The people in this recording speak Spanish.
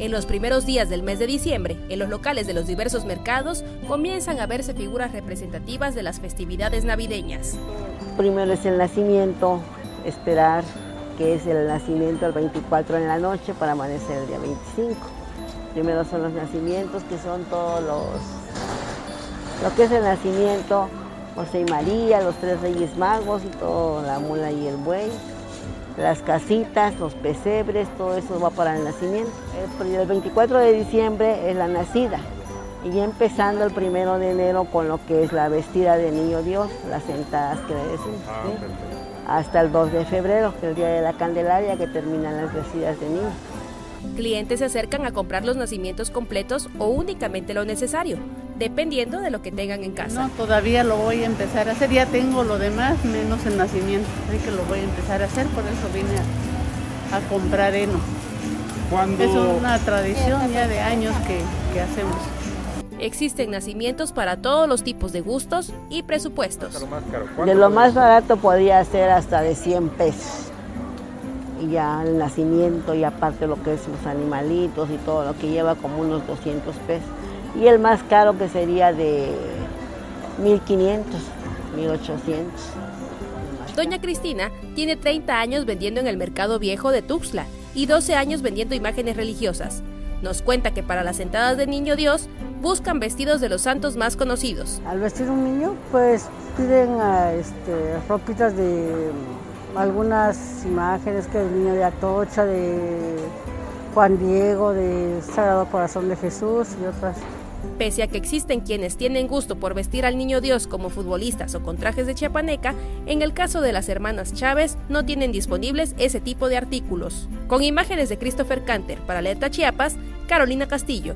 En los primeros días del mes de diciembre, en los locales de los diversos mercados comienzan a verse figuras representativas de las festividades navideñas. Primero es el nacimiento, esperar que es el nacimiento el 24 en la noche para amanecer el día 25. Primero son los nacimientos, que son todos los... Lo que es el nacimiento, José y María, los tres reyes magos y todo, la mula y el buey las casitas, los pesebres, todo eso va para el nacimiento. El 24 de diciembre es la nacida y ya empezando el primero de enero con lo que es la vestida de niño Dios, las sentadas que le decimos. Ah, Hasta el 2 de febrero, que es el día de la Candelaria, que terminan las vestidas de niño. Clientes se acercan a comprar los nacimientos completos o únicamente lo necesario, dependiendo de lo que tengan en casa. No, todavía lo voy a empezar a hacer, ya tengo lo demás, menos el nacimiento, así que lo voy a empezar a hacer, por eso vine a, comprar heno. Es una tradición ya de años que, que hacemos. Existen nacimientos para todos los tipos de gustos y presupuestos. De lo más barato podría ser hasta de 100 pesos y ya el nacimiento y aparte lo que es los animalitos y todo lo que lleva como unos 200 pesos. Y el más caro que sería de 1500, 1800. Doña Cristina tiene 30 años vendiendo en el mercado viejo de Tuxtla y 12 años vendiendo imágenes religiosas. Nos cuenta que para las sentadas de Niño Dios buscan vestidos de los santos más conocidos. Al vestir un niño, pues piden este, ropitas de algunas imágenes que del niño de Atocha, de Juan Diego, de Sagrado Corazón de Jesús y otras. Pese a que existen quienes tienen gusto por vestir al niño Dios como futbolistas o con trajes de chiapaneca, en el caso de las hermanas Chávez no tienen disponibles ese tipo de artículos. Con imágenes de Christopher Canter para Alerta Chiapas, Carolina Castillo,